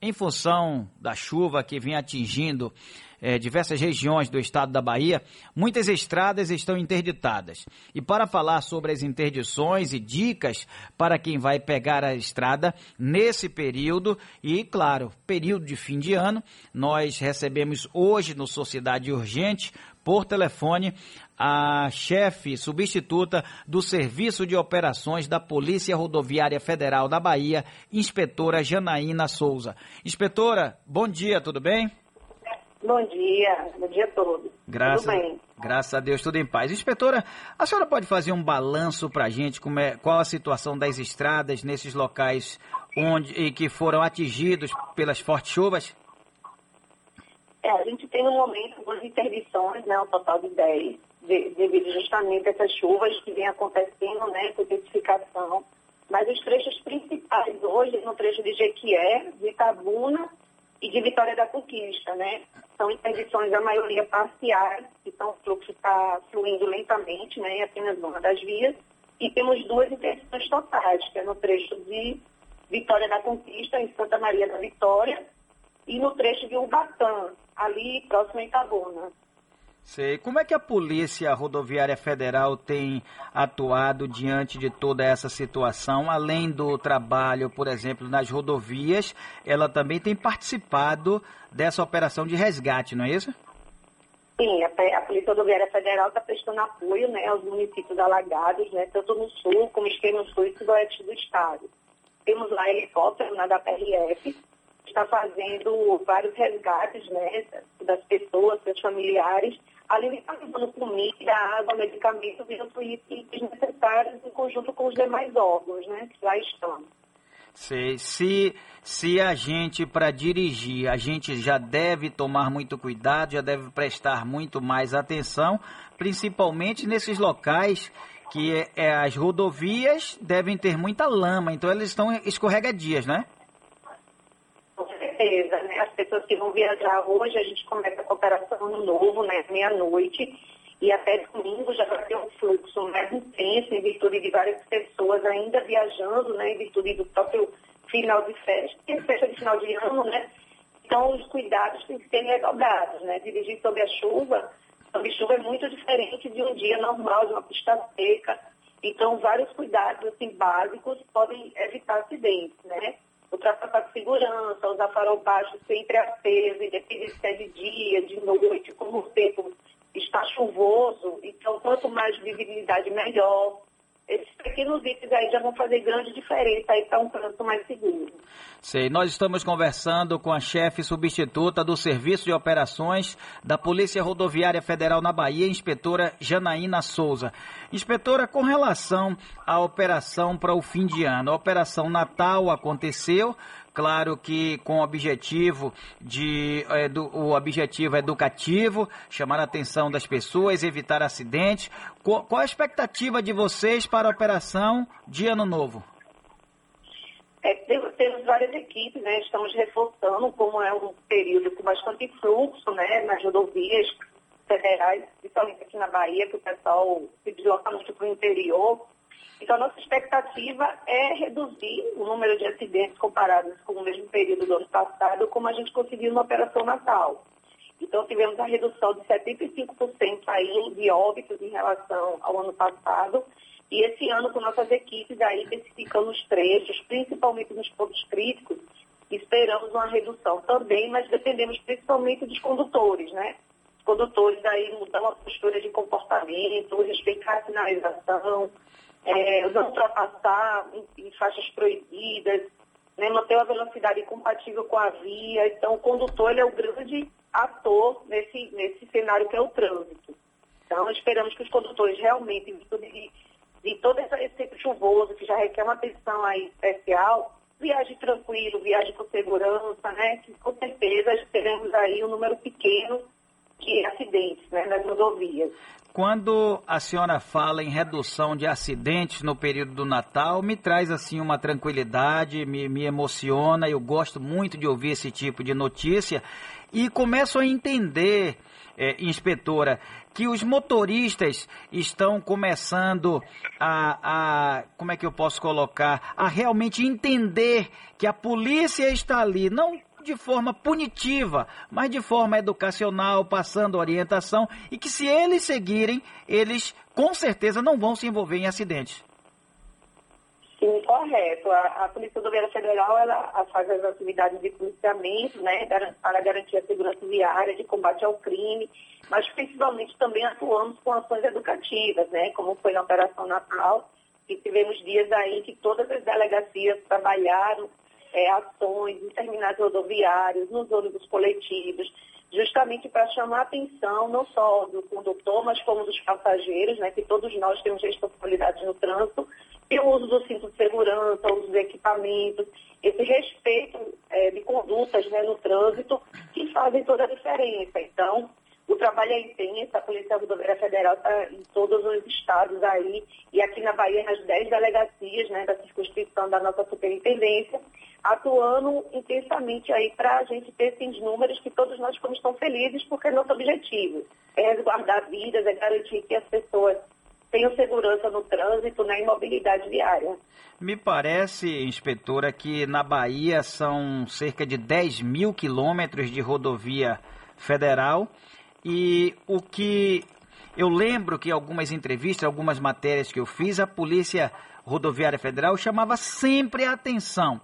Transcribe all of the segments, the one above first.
em função da chuva que vem atingindo é, diversas regiões do estado da Bahia, muitas estradas estão interditadas. E para falar sobre as interdições e dicas para quem vai pegar a estrada nesse período e, claro, período de fim de ano, nós recebemos hoje no Sociedade Urgente, por telefone, a chefe substituta do Serviço de Operações da Polícia Rodoviária Federal da Bahia, inspetora Janaína Souza. Inspetora, bom dia, tudo bem? Bom dia, bom dia a todos. Graças, Tudo bem. Graças a Deus, tudo em paz. Inspetora, a senhora pode fazer um balanço para a gente, como é, qual a situação das estradas nesses locais onde e que foram atingidos pelas fortes chuvas? É, a gente tem no momento duas interdições, né, um total de 10, de, devido justamente a essas chuvas que vêm acontecendo, né, com intensificação. Mas os trechos principais hoje, no trecho de Jequié, de Itabuna e de Vitória da Conquista, né? São interdições, a maioria parciais, então o fluxo está fluindo lentamente, né? Apenas uma das vias. E temos duas interdições totais, que é no trecho de Vitória da Conquista, em Santa Maria da Vitória, e no trecho de Ubatã, ali próximo a Itabuna. Sei. Como é que a Polícia Rodoviária Federal tem atuado diante de toda essa situação? Além do trabalho, por exemplo, nas rodovias, ela também tem participado dessa operação de resgate, não é isso? Sim, a, Polícia Rodoviária Federal está prestando apoio né, aos municípios alagados, né, tanto no sul como extremo sul e sudoeste do estado. Temos lá helicóptero na da PRF, está fazendo vários resgates né, das pessoas, seus familiares, alimentando comida, água, medicamentos e outros necessários em conjunto com os demais órgãos, né, que lá estão. Sei. Se, se a gente, para dirigir, a gente já deve tomar muito cuidado, já deve prestar muito mais atenção, principalmente nesses locais que é, é as rodovias devem ter muita lama, então eles estão escorregadias, né? Certeza, né? As pessoas que vão viajar hoje, a gente começa a cooperação no novo, né? Meia-noite. E até domingo já vai ter um fluxo mais intenso em virtude de várias pessoas ainda viajando, né? Em virtude do próprio final de festa, que é festa de final de ano, né? Então os cuidados têm que ser redobrados, né? Dirigir sob a chuva, sob chuva é muito diferente de um dia normal, de uma pista seca. Então vários cuidados assim, básicos podem evitar acidentes, né? Ultrapassar com segurança, usar farol baixo sempre aceso, independente se é de dia, de noite, como o tempo está chuvoso, então quanto mais visibilidade melhor. Esses pequenos itens aí já vão fazer grande diferença aí para um trânsito mais seguro. Sei, nós estamos conversando com a chefe substituta do Serviço de Operações da Polícia Rodoviária Federal na Bahia, inspetora Janaína Souza. Inspetora, com relação à operação para o fim de ano, a Operação Natal aconteceu, claro que com o objetivo de é, do, o objetivo educativo, chamar a atenção das pessoas, evitar acidentes. Qual, qual a expectativa de vocês para a operação de ano novo? É, temos várias equipes, né? Estamos reforçando, como é um período com bastante fluxo, né? Nas rodovias federais, principalmente aqui na Bahia, que o pessoal se desloca muito para o interior. Então, a nossa expectativa é reduzir o número de acidentes comparados com o mesmo período do ano passado, como a gente conseguiu na Operação Natal. Então, tivemos a redução de 75% aí de óbitos em relação ao ano passado. E esse ano, com nossas equipes aí especificando os trechos, principalmente nos pontos críticos, esperamos uma redução também, mas dependemos principalmente dos condutores, né? Os condutores aí mudar a postura de comportamento, respeitar a sinalização, é, não ultrapassar em, em, faixas proibidas, né, manter uma velocidade compatível com a via. Então, o condutor ele é o grande ator nesse, nesse cenário que é o trânsito. Então, esperamos que os condutores realmente, em virtude de, de todo esse tempo chuvoso, que já requer uma atenção aí especial, viaje tranquilo, viaje com segurança, né? Que com certeza teremos aí um número pequeno de acidentes né, nas rodovias. Quando a senhora fala em redução de acidentes no período do Natal, me traz assim uma tranquilidade, me, me emociona, eu gosto muito de ouvir esse tipo de notícia e começo a entender, é, inspetora, que os motoristas estão começando a, a, como é que eu posso colocar, a realmente entender que a polícia está ali, não de forma punitiva, mas de forma educacional, passando orientação e que se eles seguirem, eles com certeza não vão se envolver em acidentes. Sim, correto. A, a Polícia Rodoviária Federal ela faz as atividades de policiamento, né, para garantir a segurança viária, de combate ao crime, mas principalmente também atuamos com ações educativas, né, como foi na Operação Natal, e tivemos dias aí que todas as delegacias trabalharam é, ações em terminais rodoviários, nos ônibus coletivos, justamente para chamar a atenção não só do condutor, mas como dos passageiros, né, que todos nós temos responsabilidade no trânsito, e o uso do cinto de segurança, o uso de equipamentos, esse respeito é, de condutas né, no trânsito que fazem toda a diferença. Então, o trabalho é intenso, a Polícia Rodoviária Federal está em todos os estados aí, e aqui na Bahia, nas 10 delegacias né, da circunscrição da nossa superintendência, atuando intensamente aí para a gente ter esses números que todos nós ficamos tão felizes, porque é nosso objetivo é resguardar vidas, é garantir que as pessoas tenham segurança no trânsito, na imobilidade viária. Me parece, inspetora, que na Bahia são cerca de 10 mil quilômetros de rodovia federal e o que eu lembro que algumas entrevistas, algumas matérias que eu fiz, a Polícia Rodoviária Federal chamava sempre a atenção.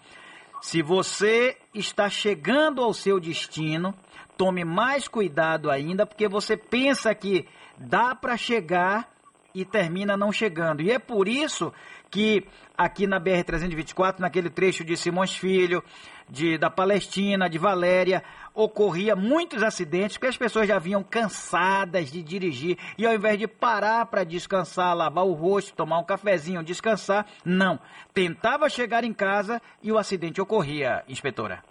Se você está chegando ao seu destino, tome mais cuidado ainda, porque você pensa que dá para chegar e termina não chegando. E é por isso que aqui na BR-324, naquele trecho de Simões Filho, de, da Palestina, de Valéria, ocorria muitos acidentes porque as pessoas já vinham cansadas de dirigir e ao invés de parar para descansar, lavar o rosto, tomar um cafezinho, descansar, não. Tentava chegar em casa e o acidente ocorria, inspetora.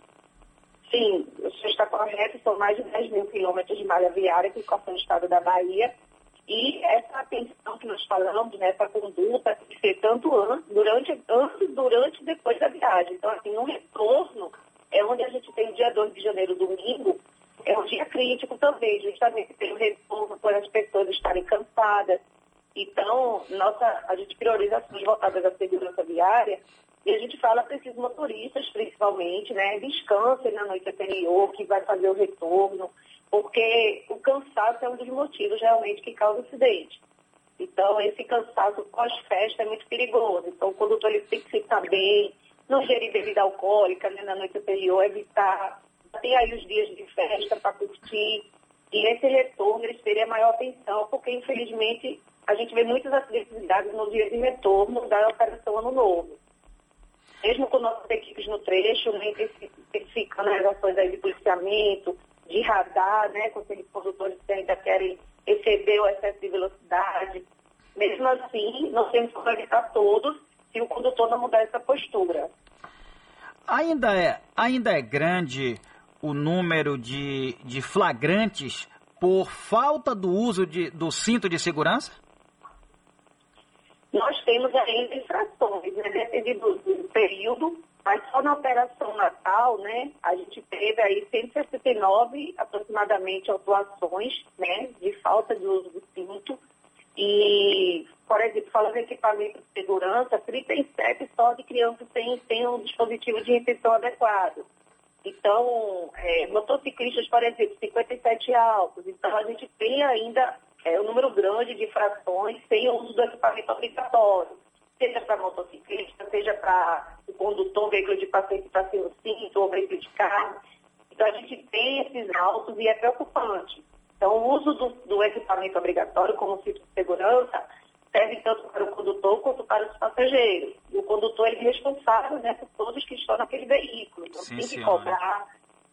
Sim, o senhor está correto, são mais de 10 mil quilômetros de malha viária que cortam o estado da Bahia e essa atenção que nós falamos, né, essa conduta tem que ser tanto antes, durante, antes, durante e depois da viagem. Então, assim, no retorno, é onde a gente tem o dia 2 de janeiro, domingo, é um dia crítico também, justamente pelo retorno, por as pessoas estarem cansadas. Então, nossa, a gente prioriza ações voltadas à segurança viária e a gente fala para esses motoristas, principalmente, né, descansem na noite anterior, que vai fazer o retorno, porque o cansaço é um dos motivos realmente que causa acidente. Então, esse cansaço pós-festa é muito perigoso. Então, o condutor ele tem que ficar bem, não gerir bebida alcoólica né, na noite anterior, evitar, ter aí os dias de festa para curtir. E nesse retorno eles terem a maior atenção, porque infelizmente a gente vê muitas acidentes no dia de retorno da Operação Ano Novo. Mesmo com nossas equipes no trecho, né, intensificando as ações aí de policiamento, de radar, né, com aqueles condutores que ainda querem exceder o excesso de velocidade. Mesmo assim, nós temos que evitar todos se o condutor não mudar essa postura. Ainda é, ainda é grande o número de, de flagrantes por falta do uso de, do cinto de segurança? Nós temos ainda infrações, né? depende do, do período mas só na Operação Natal, né, a gente teve aí 169 aproximadamente autuações, né, de falta de uso do cinto. E, por exemplo, falando em equipamento de segurança, 37 só de crianças têm, têm um dispositivo de retenção adequado. Então, é, motociclistas, por exemplo, 57 altos. Então, a gente tem ainda é, um número grande de infrações sem o uso do equipamento obrigatório seja para motociclista, seja para o condutor, veículo de passeio que está sem o cinto, ou veículo de carro. Então, a gente tem esses altos e é preocupante. Então, o uso do, do equipamento obrigatório como cinto de segurança serve tanto para o condutor quanto para os passageiros. E o condutor é responsável né, por todos que estão naquele veículo. Então, Sim, tem que cobrar.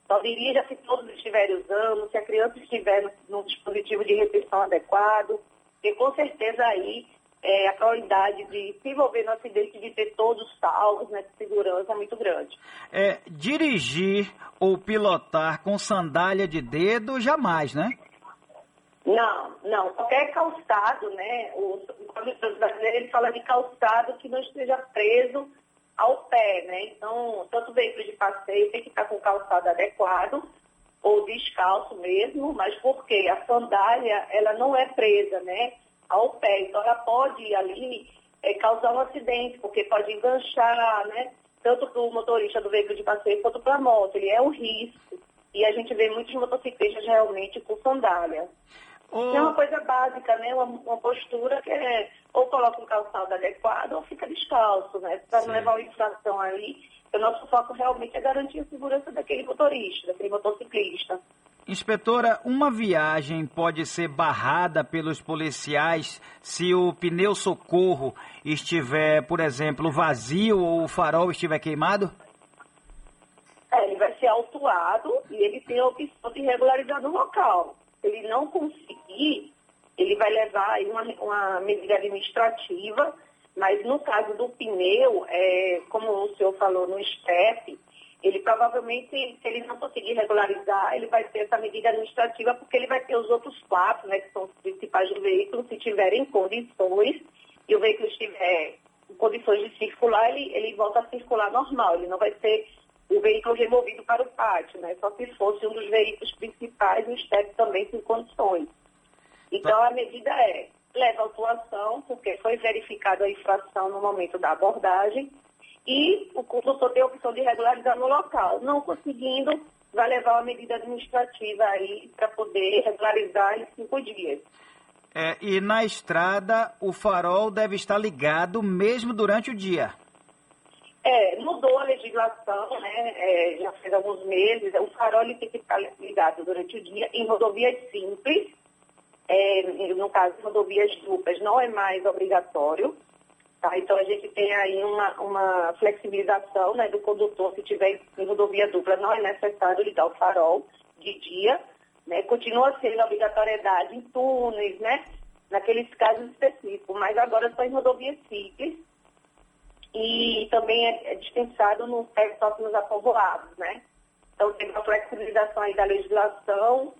Só dirija se todos estiverem usando, se a criança estiver num dispositivo de retenção adequado, e com certeza aí é, a probabilidade de se envolver no acidente de ter todos salvos, né, de segurança é muito grande. É, dirigir ou pilotar com sandália de dedo, jamais, né? Não, não. Qualquer calçado, né? O, brasileiro ele fala de calçado que não esteja preso ao pé, né? Então, tanto veículo de passeio tem que estar com o calçado adequado ou descalço mesmo, mas porque a sandália, ela não é presa, né? Ao pé. Então, ela pode ali é, causar um acidente, porque pode enganchar, né? tanto para o motorista do veículo de passeio quanto para a moto. Ele é um risco. E a gente vê muitos motociclistas realmente com sandália. Oh. É uma coisa básica, né? Uma, uma, postura que é ou coloca um calçado adequado ou fica descalço, né? Para não levar uma infração ali. O nosso foco realmente é garantir a segurança daquele motorista, daquele motociclista. Inspetora, uma viagem pode ser barrada pelos policiais se o pneu socorro estiver, por exemplo, vazio ou o farol estiver queimado? É, ele vai ser autuado e ele tem a opção de regularizar no local. Se ele não conseguir, ele vai levar aí uma, uma medida administrativa, mas no caso do pneu, é, como o senhor falou no STEP, ele provavelmente, se ele não conseguir regularizar, ele vai ter essa medida administrativa, porque ele vai ter os outros quatro, né, que são os principais do veículo, se tiverem condições, e o veículo estiver em condições de circular, ele, ele volta a circular normal, ele não vai ser o veículo removido para o pátio, né, só se fosse um dos veículos principais, o STEP também tem condições. Então, a medida é, leva a autuação, porque foi verificada a infração no momento da abordagem, e o condutor tem a opção de regularizar no local. Não conseguindo, vai levar uma medida administrativa aí para poder regularizar em cinco dias. É, e na estrada, o farol deve estar ligado mesmo durante o dia. É, mudou a legislação, né? É, já faz alguns meses. O farol tem que estar ligado durante o dia em rodovias simples. É, no caso, rodovias duplas, não é mais obrigatório. Tá? Então, a gente tem aí uma, uma flexibilização né, do condutor, se tiver em rodovia dupla, não é necessário ligar o farol de dia, né? continua sendo obrigatoriedade em túneis, né? naqueles casos específicos, mas agora só em rodovias simples e também é, é dispensado nos territórios apovoados, né? Então, tem uma flexibilização aí da legislação,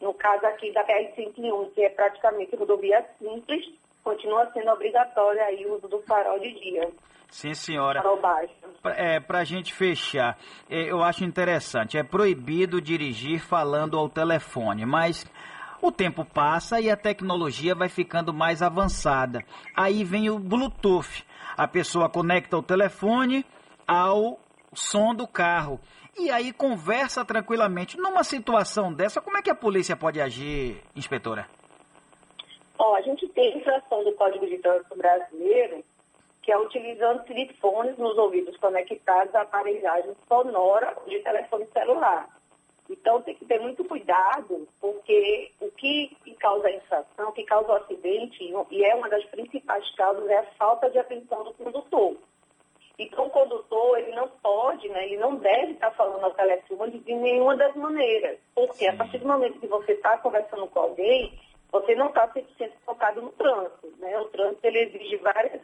no caso aqui da BR-101, que é praticamente rodovia simples, continua sendo obrigatório aí o uso do farol de dia. Sim, senhora. Farol baixo. É, para a gente fechar, é, eu acho interessante, é proibido dirigir falando ao telefone, mas o tempo passa e a tecnologia vai ficando mais avançada. Aí vem o Bluetooth. A pessoa conecta o telefone ao som do carro. E aí conversa tranquilamente. Numa situação dessa, como é que a polícia pode agir, inspetora? Ó, a gente tem infração do Código de Trânsito Brasileiro, que é utilizando telefones nos ouvidos conectados à aparelhagem sonora de telefone celular. Então tem que ter muito cuidado, porque o que, causa a infração, o que causa o acidente, e é uma das principais causas, é a falta de atenção do condutor. Então o condutor, ele não pode, né, ele não deve estar falando ao telefone de nenhuma das maneiras. Porque a partir do momento que você está conversando com alguém, você não está 100% focado no trânsito. Né? O trânsito ele exige várias,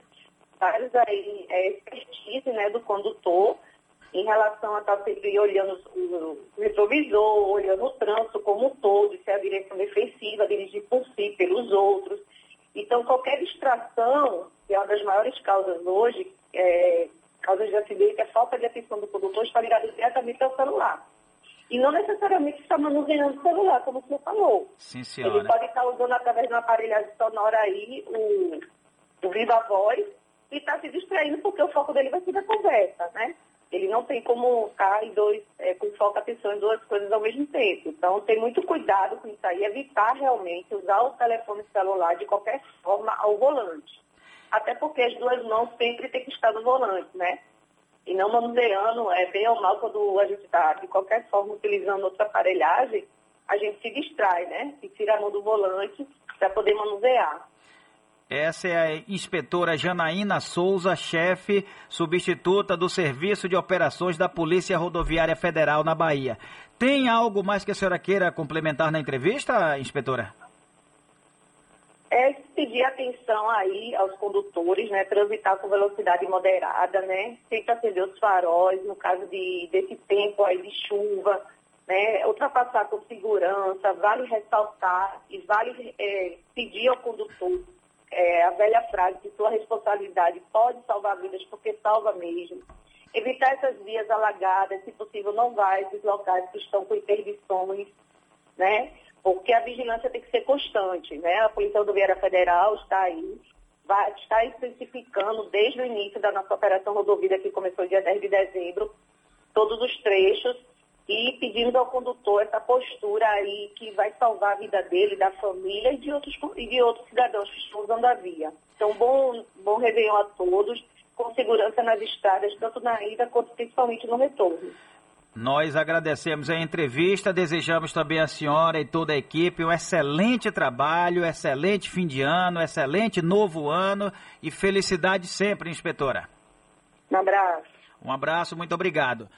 várias aí, é, expertise né, do condutor em relação a estar tá sempre olhando o retrovisor, olhando o trânsito como um todo, se é a direção defensiva, dirigir por si, pelos outros. Então, qualquer distração, que é uma das maiores causas hoje, é, causas de acidente, é falta de atenção do condutor, está ligado diretamente ao celular. E não necessariamente está manuseando o celular, como o senhor falou. Sim, senhora. Ele pode estar usando através de uma aparelhagem sonora aí o, o viva voz e está se distraindo porque o foco dele vai ser na conversa, né? Ele não tem como estar em dois, é, com foco atenção em duas coisas ao mesmo tempo. Então, tem muito cuidado com isso aí, evitar realmente usar o telefone celular de qualquer forma ao volante. Até porque as duas mãos sempre têm que estar no volante, né? E não manuseando, é, bem ou mal, quando a gente está, de qualquer forma, utilizando outra aparelhagem, a gente se distrai, né? E tira a mão do volante para poder manusear. Essa é a inspetora Janaína Souza, chefe substituta do Serviço de Operações da Polícia Rodoviária Federal na Bahia. Tem algo mais que a senhora queira complementar na entrevista, inspetora? é pedir atenção aí aos condutores, né, transitar com velocidade moderada, né, sempre acender os faróis, no caso de, desse tempo aí de chuva, né, ultrapassar com segurança, vale ressaltar e vale é, pedir ao condutor é, a velha frase que sua responsabilidade pode salvar vidas porque salva mesmo. Evitar essas vias alagadas, se possível não vai esses locais que estão com interdições, né? Porque a vigilância tem que ser constante, né? A Polícia Rodoviária Federal está aí vai estar especificando desde o início da nossa operação rodovia, que começou dia 10 de dezembro, todos os trechos e pedindo ao condutor essa postura aí que vai salvar a vida dele, da família e de outros, e de outros cidadãos que estão usando a via. Então, bom, bom Réveillon a todos, com segurança nas estradas, tanto na ida quanto principalmente no retorno. Nós agradecemos a entrevista, desejamos também à senhora e toda a equipe um excelente trabalho, excelente fim de ano, excelente novo ano e felicidade sempre, inspetora. Um abraço. Um abraço, muito obrigado.